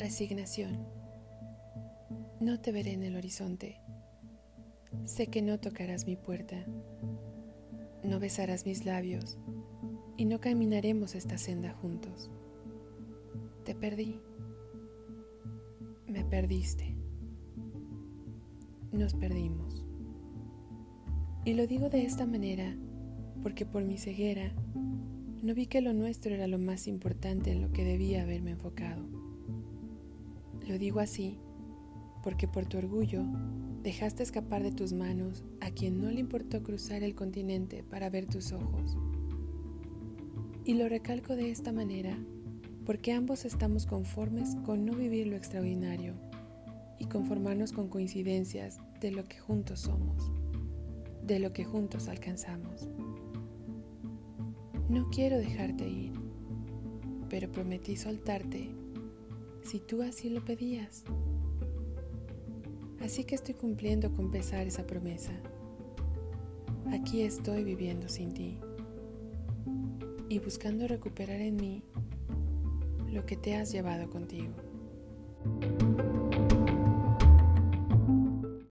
Resignación. No te veré en el horizonte. Sé que no tocarás mi puerta. No besarás mis labios y no caminaremos esta senda juntos. Te perdí. Me perdiste. Nos perdimos. Y lo digo de esta manera porque por mi ceguera no vi que lo nuestro era lo más importante en lo que debía haberme enfocado. Lo digo así porque por tu orgullo dejaste escapar de tus manos a quien no le importó cruzar el continente para ver tus ojos. Y lo recalco de esta manera porque ambos estamos conformes con no vivir lo extraordinario y conformarnos con coincidencias de lo que juntos somos, de lo que juntos alcanzamos. No quiero dejarte ir, pero prometí soltarte si tú así lo pedías. Así que estoy cumpliendo con pesar esa promesa. Aquí estoy viviendo sin ti y buscando recuperar en mí lo que te has llevado contigo.